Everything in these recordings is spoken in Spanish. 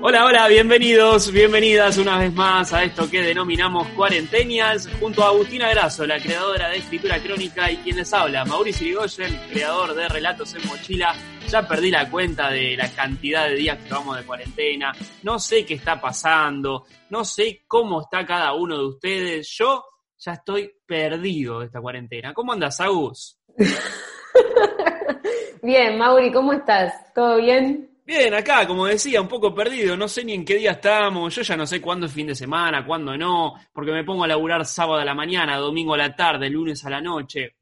Hola, hola, bienvenidos, bienvenidas una vez más a esto que denominamos Cuarentenials, junto a Agustina Grasso, la creadora de escritura crónica y quien les habla, Mauricio Irigoyen, creador de Relatos en Mochila. Ya perdí la cuenta de la cantidad de días que vamos de cuarentena, no sé qué está pasando, no sé cómo está cada uno de ustedes, yo ya estoy perdido de esta cuarentena. ¿Cómo andas, Agus? bien, Mauri, ¿cómo estás? ¿Todo bien? Bien, acá, como decía, un poco perdido, no sé ni en qué día estamos, yo ya no sé cuándo es fin de semana, cuándo no, porque me pongo a laburar sábado a la mañana, domingo a la tarde, lunes a la noche.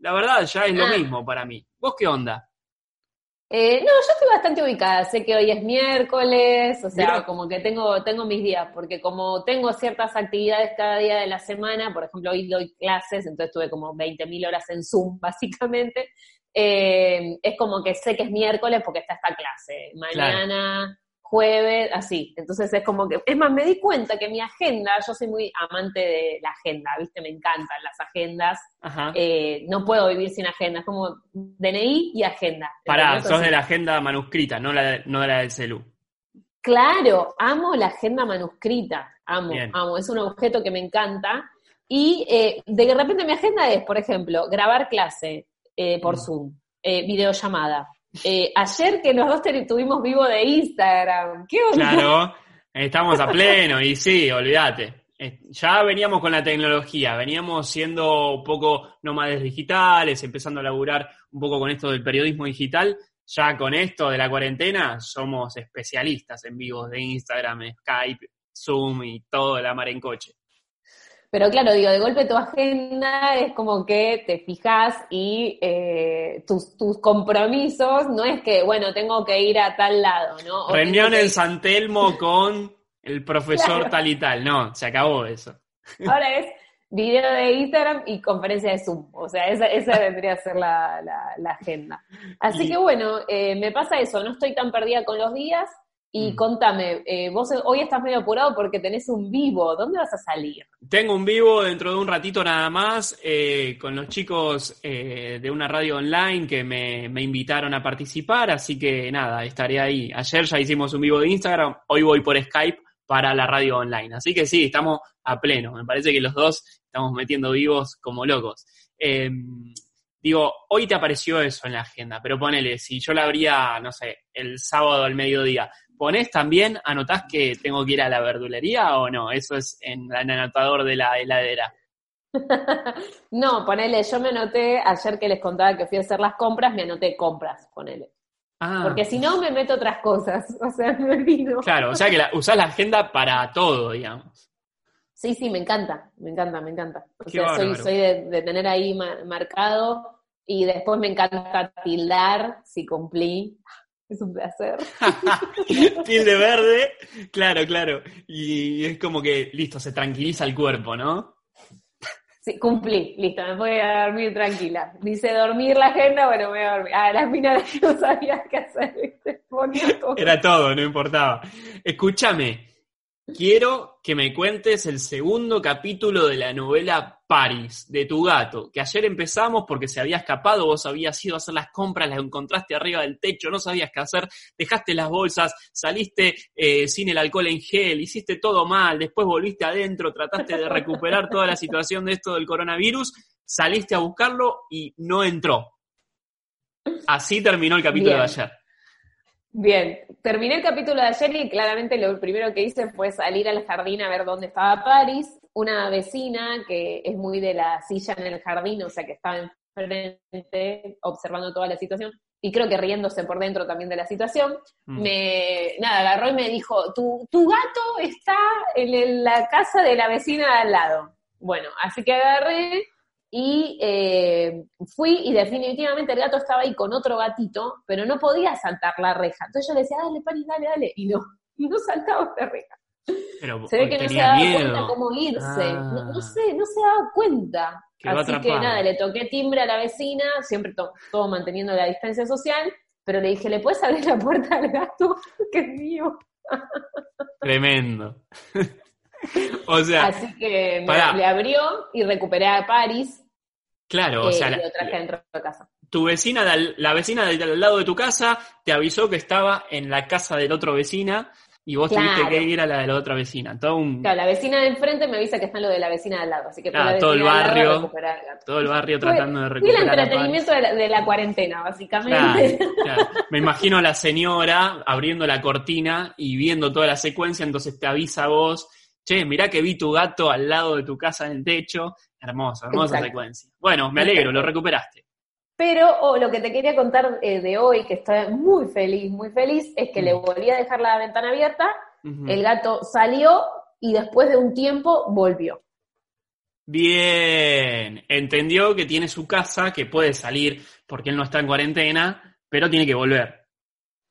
La verdad, ya es lo Ah. mismo para mí. ¿Vos qué onda? Eh, no, yo estoy bastante ubicada. Sé que hoy es miércoles, o sea, Mirá. como que tengo, tengo mis días, porque como tengo ciertas actividades cada día de la semana, por ejemplo, hoy doy clases, entonces tuve como 20.000 horas en Zoom, básicamente. Eh, es como que sé que es miércoles porque está esta clase. Mañana, jueves, así. Entonces es como que. Es más, me di cuenta que mi agenda, yo soy muy amante de la agenda, ¿viste? Me encantan las agendas. Ajá. Eh, no puedo vivir sin agenda, es como DNI y agenda. Pará, sos de la agenda manuscrita, no, la de- no de la del celu. Claro, amo la agenda manuscrita, amo, Bien. amo, es un objeto que me encanta. Y eh, de repente mi agenda es, por ejemplo, grabar clase eh, por Mm. Zoom, eh, videollamada. Eh, ayer que los dos tuvimos vivo de Instagram, ¿qué onda? Claro, estamos a pleno y sí, olvídate. Ya veníamos con la tecnología, veníamos siendo un poco nómades digitales, empezando a laburar un poco con esto del periodismo digital. Ya con esto de la cuarentena somos especialistas en vivos de Instagram, Skype, Zoom y todo la mar en coche. Pero claro, digo, de golpe tu agenda es como que te fijas y eh, tus, tus compromisos no es que, bueno, tengo que ir a tal lado, ¿no? O Reunión que en San Telmo con el profesor Claro. tal y tal. No, se acabó eso. Ahora es video de Instagram y conferencia de Zoom. O sea, esa, esa vendría a ser la, la- la agenda. Así Y- que bueno, eh, me pasa eso, no estoy tan perdida con los días. Y Mm. contame, eh, vos hoy estás medio apurado porque tenés un vivo, ¿dónde vas a salir? Tengo un vivo dentro de un ratito nada más eh, con los chicos eh, de una radio online que me, me invitaron a participar, así que nada, estaré ahí. Ayer ya hicimos un vivo de Instagram, hoy voy por Skype para la radio online. Así que sí, estamos a pleno. Me parece que los dos estamos metiendo vivos como locos. Eh, digo, hoy te apareció eso en la agenda, pero ponele, si yo la abría, no sé, el sábado al mediodía, ¿ponés también, anotás que tengo que ir a la verdulería o no? Eso es en el anotador de la heladera. no, ponele, yo me anoté, ayer que les contaba que fui a hacer las compras, me anoté compras, ponele. Ah, Porque si no, me meto otras cosas, o sea, me olvido. claro, o sea que la, usás la agenda para todo, digamos. Sí, sí, me encanta, me encanta, me encanta. O Qué sea, soy, bárbaro. soy de, de tener ahí ma- marcado y después me encanta tildar si cumplí. Es un placer. Tilde verde, claro, claro. Y es como que, listo, se tranquiliza el cuerpo, ¿no? Sí, cumplí, listo, me voy a dormir tranquila. Dice dormir la agenda, bueno, me voy a dormir. Ah, las minas no sabía qué hacer, ¿viste? Ponía todo. Era todo, no importaba. Escúchame, quiero que me cuentes el segundo capítulo de la novela Paris, de tu gato, que ayer empezamos porque se había escapado, vos habías ido a hacer las compras, las encontraste arriba del techo, no sabías qué hacer, dejaste las bolsas, saliste eh, sin el alcohol en gel, hiciste todo mal, después volviste adentro, trataste de recuperar toda la situación de esto del coronavirus, saliste a buscarlo y no entró. Así terminó el capítulo Bien. de ayer. Bien, terminé el capítulo de ayer y claramente lo primero que hice fue salir al jardín a ver dónde estaba Paris. Una vecina que es muy de la silla en el jardín, o sea que estaba enfrente observando toda la situación y creo que riéndose por dentro también de la situación, Mm. me, nada, agarró y me dijo, tu, tu gato está en el- la casa de la vecina de al lado. Bueno, así que agarré y eh, fui y definitivamente el gato estaba ahí con otro gatito, pero no podía saltar la reja. Entonces yo le decía, dale, Paris, dale, dale, y no, y no saltaba la reja. Se ve que no se daba cuenta cómo irse. No, Ah. sé, no se daba cuenta. Quedó Así que nada, le toqué timbre a la vecina, siempre to- todo manteniendo la distancia social, pero le dije, ¿le puedes abrir la puerta al gato? que es mío. Tremendo. o sea, Así que le abrió y recuperé a Paris claro, o eh, sea, y la- lo traje dentro de casa. tu vecina, la vecina del al lado de tu casa, te avisó que estaba en la casa de la otra vecina y vos tuviste Claro. que ir a la de la otra vecina. Todo, un, Claro, la vecina de enfrente me avisa que está en lo de la vecina de al lado, así que fue Claro, la todo el al lado barrio. todo el barrio tratando de el recuperar a Paris. entretenimiento de la, de la cuarentena, básicamente. Claro, claro. Me imagino a la señora abriendo la cortina y viendo toda la secuencia, entonces te avisa a vos, che, mirá que vi tu gato al lado de tu casa en el techo. Hermosa, hermosa Exacto. secuencia. Bueno, me alegro, lo recuperaste. Pero oh, lo que te quería contar eh, de hoy, que estoy muy feliz, muy feliz, es que le volví a dejar la ventana abierta, el gato salió y después de un tiempo volvió. Bien, entendió que tiene su casa, que puede salir porque él no está en cuarentena, pero tiene que volver.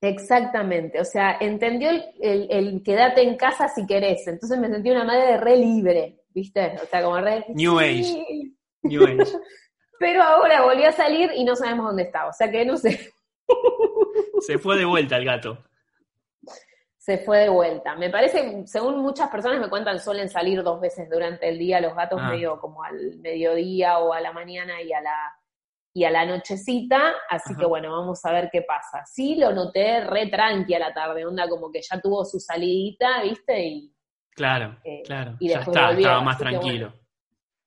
Exactamente, o sea, entendió el, el- el quédate en casa si querés, entonces me sentí una madre re libre, ¿viste? O sea, como re... New sí. New Age. Pero ahora volvió a salir y no sabemos dónde está, o sea que no sé, Se fue de vuelta el gato. se fue de vuelta. Me parece, según muchas personas me cuentan, suelen salir dos veces durante el día los gatos Ah. medio como al mediodía o a la mañana y a la y a la nochecita, así Ajá. que bueno, vamos a ver qué pasa. Sí lo noté re tranqui a la tarde, onda como que ya tuvo su salidita, ¿viste? Y Claro, Eh, claro. y Ya después está, volvió, estaba más tranquilo.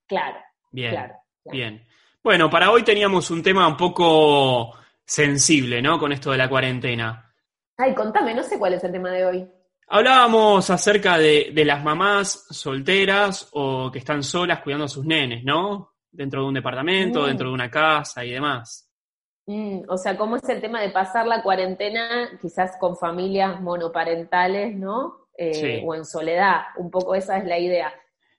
claro, Bien, claro. claro. bien. Bueno, para hoy teníamos un tema un poco sensible, ¿no? Con esto de la cuarentena. Ay, contame, no sé cuál es el tema de hoy. Hablábamos acerca de, de las mamás solteras o que están solas cuidando a sus nenes, ¿no? Dentro de un departamento, Mm. dentro de una casa y demás. Mm, o sea, ¿cómo es el tema de pasar la cuarentena quizás con familias monoparentales, ¿no? Eh, Sí. O en soledad, un poco esa es la idea.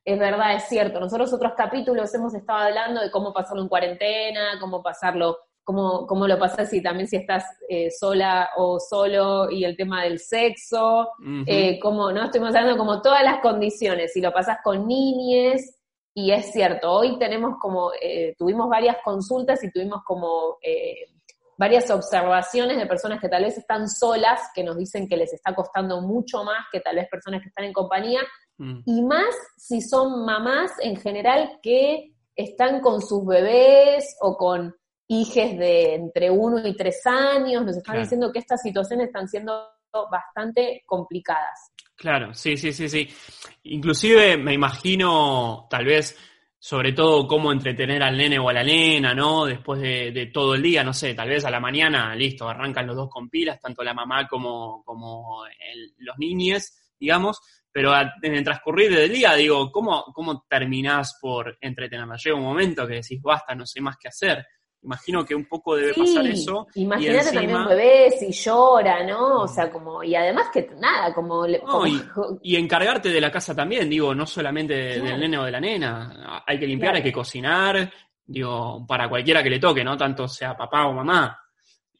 Es verdad, es cierto. Nosotros otros capítulos hemos estado hablando de cómo pasarlo en cuarentena, cómo pasarlo, cómo, cómo lo pasas si también si estás eh, sola o solo y el tema del sexo, eh, como, ¿no? Estuvimos hablando como todas las condiciones, si lo pasas con niñes, y es cierto, hoy tenemos como, eh, tuvimos varias consultas y tuvimos como eh, varias observaciones de personas que tal vez están solas, que nos dicen que les está costando mucho más que tal vez personas que están en compañía, Mm. y más si son mamás en general que están con sus bebés o con hijes de entre uno y tres años, nos están Claro. diciendo que estas situaciones están siendo bastante complicadas. Claro, sí, sí, sí, sí. Inclusive me imagino, tal vez, sobre todo cómo entretener al nene o a la nena, ¿no? Después de, de todo el día, no sé, tal vez a la mañana, listo, arrancan los dos con pilas, tanto la mamá como, como el- los niños, digamos, pero en el transcurrir del día, digo, ¿cómo, ¿cómo terminás por entretenerla? Llega un momento que decís, basta, no sé más qué hacer. Imagino que un poco debe pasar eso. y Imagínate encima- también un bebé si llora, ¿no? O sea, como, y además que nada, como, No, como- y, y encargarte de la casa también, digo, no solamente Claro. del nene o de la nena. Hay que limpiar, Claro. hay que cocinar, digo, para cualquiera que le toque, ¿no? Tanto sea papá o mamá.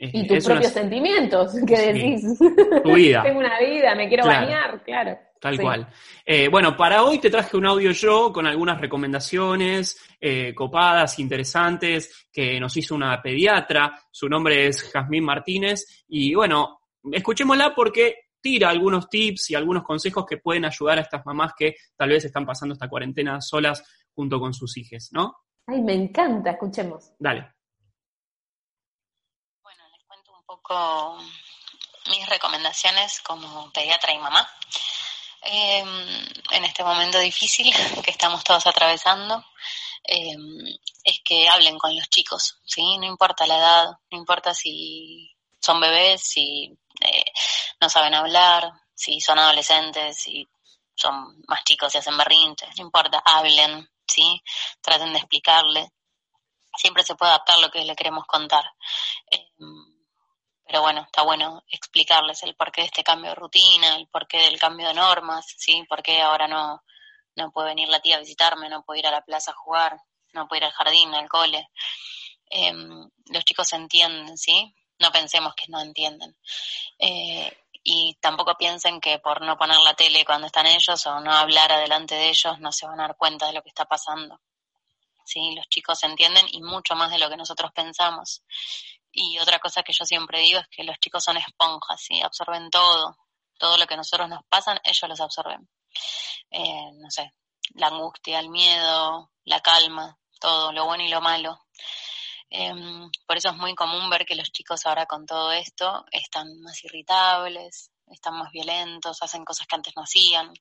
Y tus una- propios sentimientos, que Sí. decís, tu vida, tengo una vida, me quiero Claro. bañar, claro. Tal Sí. cual. Eh, bueno, para hoy te traje un audio yo con algunas recomendaciones eh, copadas, interesantes, que nos hizo una pediatra. Su nombre es Jazmín Martínez. Y bueno, escuchémosla porque tira algunos tips y algunos consejos que pueden ayudar a estas mamás que tal vez están pasando esta cuarentena solas junto con sus hijos, ¿no? Ay, me encanta, escuchemos. Dale. Bueno, les cuento un poco mis recomendaciones como pediatra y mamá. Eh, en este momento difícil que estamos todos atravesando, eh, es que hablen con los chicos, ¿sí? No importa la edad, no importa si son bebés, si eh, no saben hablar, si son adolescentes, si son más chicos y hacen berrinches, no importa, hablen, ¿sí? Traten de explicarle. Siempre se puede adaptar lo que le queremos contar. Eh, pero bueno, está bueno explicarles el porqué de este cambio de rutina, el porqué del cambio de normas, ¿sí? Por qué ahora no, no puede venir la tía a visitarme, no puedo ir a la plaza a jugar, no puede ir al jardín, al cole. Em, los chicos entienden, ¿sí? No pensemos que no entienden. Eh, y tampoco piensen que por no poner la tele cuando están ellos o no hablar adelante de ellos no se van a dar cuenta de lo que está pasando. ¿Sí? Los chicos entienden y mucho más de lo que nosotros pensamos. Y otra cosa que yo siempre digo es que los chicos son esponjas, ¿sí? absorben todo. Todo lo que nosotros nos pasan, ellos los absorben. Eh, no sé, la angustia, el miedo, la calma, todo, lo bueno y lo malo. Em, por eso es muy común ver que los chicos ahora con todo esto están más irritables, están más violentos, hacen cosas que antes no hacían,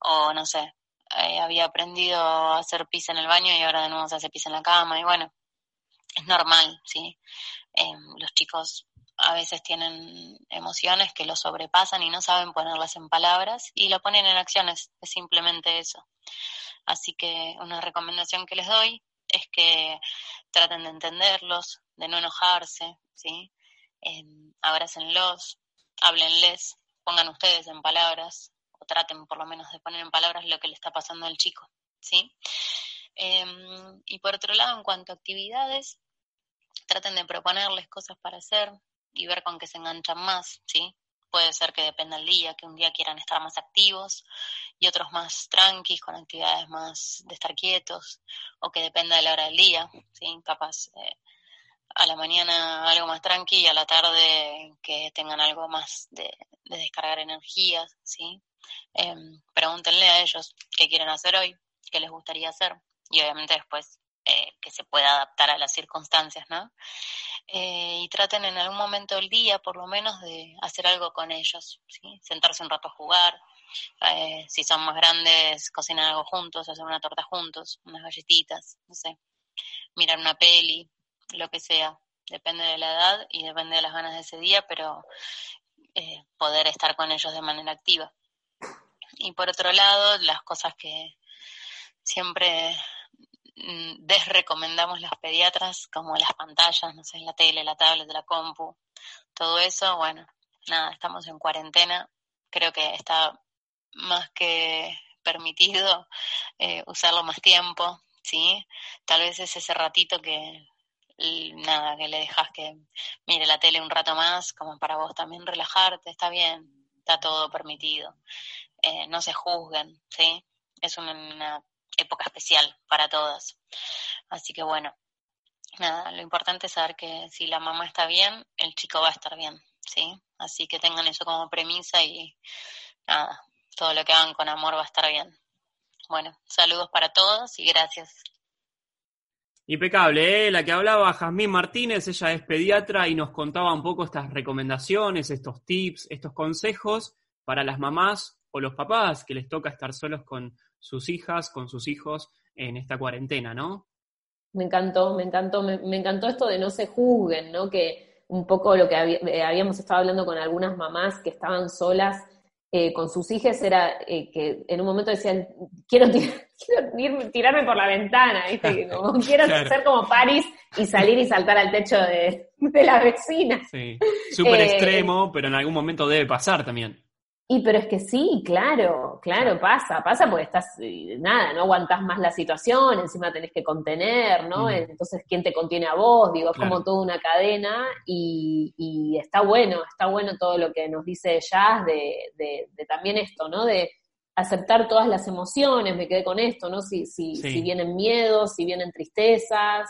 o no sé, eh, había aprendido a hacer pis en el baño y ahora de nuevo se hace pis en la cama, y bueno, es normal, ¿sí? Em, los chicos a veces tienen emociones que los sobrepasan y no saben ponerlas en palabras y lo ponen en acciones, es simplemente eso. Así que una recomendación que les doy es que traten de entenderlos, de no enojarse, ¿sí? Eh, abrácenlos, háblenles, pongan ustedes en palabras, o traten por lo menos de poner en palabras lo que le está pasando al chico, ¿sí? Em, y por otro lado, en cuanto a actividades, traten de proponerles cosas para hacer y ver con qué se enganchan más, ¿sí? Puede ser que dependa el día, que un día quieran estar más activos y otros más tranquis, con actividades más de estar quietos, o que dependa de la hora del día, ¿sí? Capaz eh, a la mañana algo más tranqui y a la tarde que tengan algo más de, descargar energías, ¿sí? Em, pregúntenle a ellos qué quieren hacer hoy, qué les gustaría hacer, y obviamente después eh, que se pueda adaptar a las circunstancias, ¿no? Eh, y traten en algún momento del día, por lo menos, de hacer algo con ellos, ¿sí? Sentarse un rato a jugar, eh, si son más grandes, cocinar algo juntos, hacer una torta juntos, unas galletitas, no sé, mirar una peli, lo que sea, depende de la edad y depende de las ganas de ese día, pero poder estar con ellos de manera activa. Y por otro lado, las cosas que siempre desrecomendamos los pediatras, como las pantallas, no sé, la tele, la tablet, la compu, todo eso, bueno, nada, estamos en cuarentena, creo que está más que permitido eh, usarlo más tiempo, ¿sí? Tal vez es ese ratito que, nada, que le dejas que mire la tele un rato más, como para vos también relajarte, está bien, está todo permitido. Eh, no se juzguen, ¿sí? Es una época especial para todas. Así que bueno, nada, lo importante es saber que si la mamá está bien, el chico va a estar bien, ¿sí? Así que tengan eso como premisa y nada, todo lo que hagan con amor va a estar bien. Bueno, saludos para todos y gracias. Impecable, ¿eh? la que hablaba Jazmín Martínez, ella es pediatra y nos contaba un poco estas recomendaciones, estos tips, estos consejos para las mamás o los papás que les toca estar solos con sus hijas, con sus hijos en esta cuarentena, ¿no? Me encantó, me encantó, me, encantó esto de no se juzguen, ¿no? Que un poco lo que eh, habíamos estado hablando con algunas mamás que estaban solas eh, con sus hijas era eh, que en un momento decían, quiero, tirarme por la ventana, ¿viste? quiero ser como Paris y salir y saltar al techo de, la vecina. Sí, súper extremo, pero en algún momento debe pasar también. Y pero es que sí, claro, claro, pasa, pasa porque estás, eh, nada, no aguantás más la situación, encima tenés que contener, ¿no? Entonces, ¿quién te contiene a vos? Digo, es como toda una cadena y, y, está bueno, está bueno todo lo que nos dice Jazz de, de, de, también esto, ¿no? De aceptar todas las emociones, me quedé con esto, ¿no? Si, si, si vienen miedos, si vienen tristezas,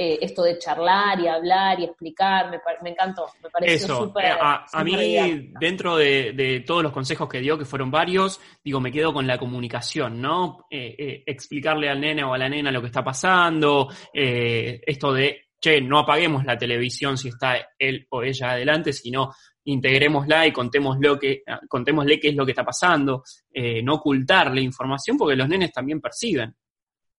eh, esto de charlar y hablar y explicar, me, me encantó, me pareció súper... Eh, a, a, mí, dentro de, todos los consejos que dio, que fueron varios, digo, me quedo con la comunicación, ¿no? Eh, explicarle al nene o a la nena lo que está pasando, esto de, che, no apaguemos la televisión si está él o ella adelante, sino integrémosla y contémoslo que, contémosle qué es lo que está pasando, no ocultarle información porque los nenes también perciben.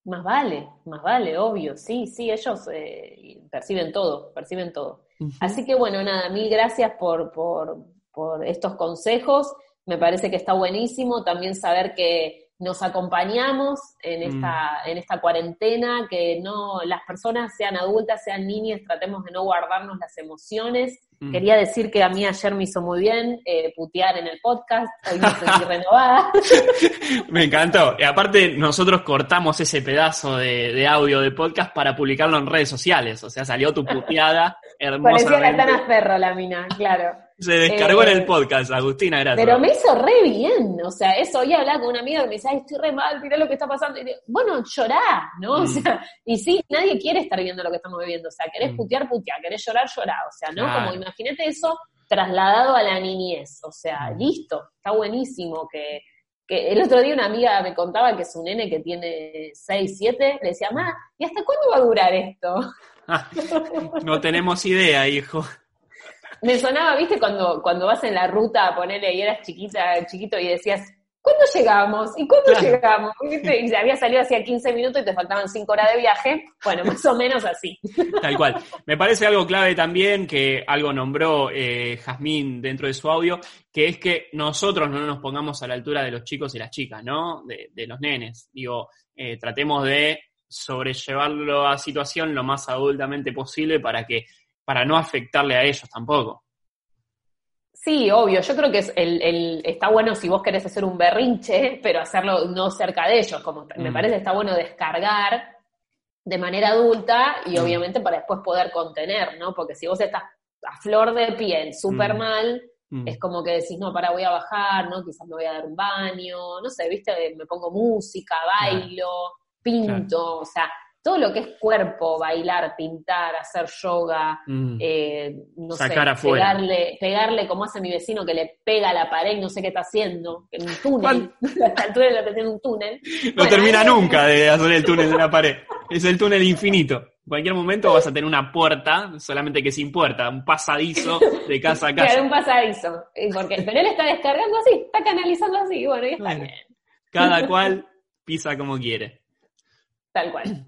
Más vale, más vale, obvio, sí, sí, ellos eh, perciben todo, perciben todo. Así que bueno, nada, mil gracias por, por, por estos consejos, me parece que está buenísimo también saber que nos acompañamos en mm. esta, en esta cuarentena, que no las personas sean adultas, sean niñas, tratemos de no guardarnos las emociones Mm. Quería decir que a mí ayer me hizo muy bien eh, putear en el podcast, hoy me sentí renovada. me encantó. Y aparte, nosotros cortamos ese pedazo de, audio de podcast para publicarlo en redes sociales. O sea, salió tu puteada hermosa. Parecía Catana Ferro la mina, claro. Se descargó en el eh, podcast, Agustina, gracias. Pero me hizo re bien, o sea, eso hoy hablaba con una amiga que me decía, Ay, estoy re mal, mirá lo que está pasando. Y digo, bueno, llorá, ¿no? O mm. sea, y sí, nadie quiere estar viendo lo que estamos viviendo, o sea, querés mm. putear, putear, querés llorar, llorar, o sea, ¿no? Como imagínate eso trasladado a la niñez, o sea, mm. listo, está buenísimo que, que el otro día una amiga me contaba que su nene que tiene 6, 7, le decía, ma, ¿y hasta cuándo va a durar esto? no tenemos idea, hijo. Me sonaba, viste, cuando, cuando vas en la ruta a ponerle y eras chiquita, chiquito y decías, ¿cuándo llegamos? ¿Y cuándo llegamos? ¿Viste? Y había salido hacía 15 minutos y te faltaban 5 horas de viaje. Bueno, más o menos así. Tal cual. Me parece algo clave también, que algo nombró eh, Jazmín dentro de su audio, que es que nosotros no nos pongamos a la altura de los chicos y las chicas, ¿no? De, los nenes. Digo, eh, tratemos de sobrellevarlo a situación lo más adultamente posible para que para no afectarle a ellos tampoco. Sí, obvio. Yo creo que es el, está bueno si vos querés hacer un berrinche, pero hacerlo no cerca de ellos. Como me mm. parece está bueno descargar de manera adulta y mm. obviamente para después poder contener, ¿no? Porque si vos estás a flor de piel, súper mm. mal, es como que decís, no, para, voy a bajar, ¿no? Quizás me voy a dar un baño, no sé, viste, me pongo música, bailo, pinto, o sea, todo lo que es cuerpo, bailar, pintar, hacer yoga, mm. eh, no sé, pegarle, pegarle como hace mi vecino que le pega a la pared y no sé qué está haciendo, en un túnel, hasta el túnel lo tiene un túnel. No termina nunca de hacer el túnel de la pared, es el túnel infinito. En cualquier momento vas a tener una puerta, solamente que sin puerta, un pasadizo de casa a casa. Claro, un pasadizo, porque, pero él está descargando así, está canalizando así, bueno, y está bien. Cada cual pisa como quiere. Tal cual.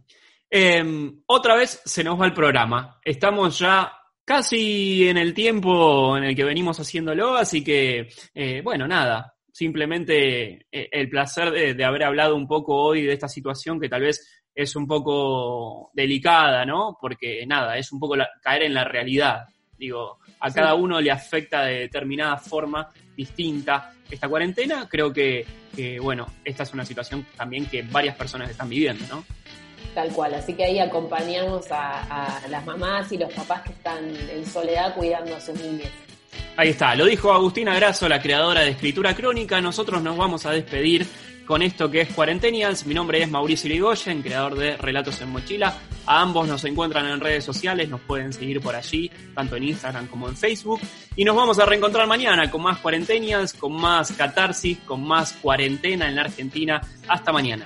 Em, otra vez se nos va el programa. Estamos ya casi en el tiempo en el que venimos haciéndolo, así que, eh, bueno, nada, simplemente eh, el placer de, haber hablado un poco hoy de esta situación que tal vez es un poco delicada, ¿no? Porque nada, es un poco caer en la realidad. Digo, a cada uno le afecta de determinada forma distinta esta cuarentena. Creo que, que, bueno, esta es una situación también que varias personas están viviendo, ¿no? Tal cual, así que ahí acompañamos a, las mamás y los papás que están en soledad cuidando a sus niños. Ahí está, lo dijo Agustina Grasso, la creadora de Escritura Crónica. Nosotros nos vamos a despedir con esto que es Cuarentenials. Mi nombre es Mauricio Irigoyen, creador de Relatos en Mochila. A ambos nos encuentran en redes sociales, nos pueden seguir por allí, tanto en Instagram como en Facebook. Y nos vamos a reencontrar mañana con más Cuarentenials, con más catarsis, con más cuarentena en la Argentina. Hasta mañana.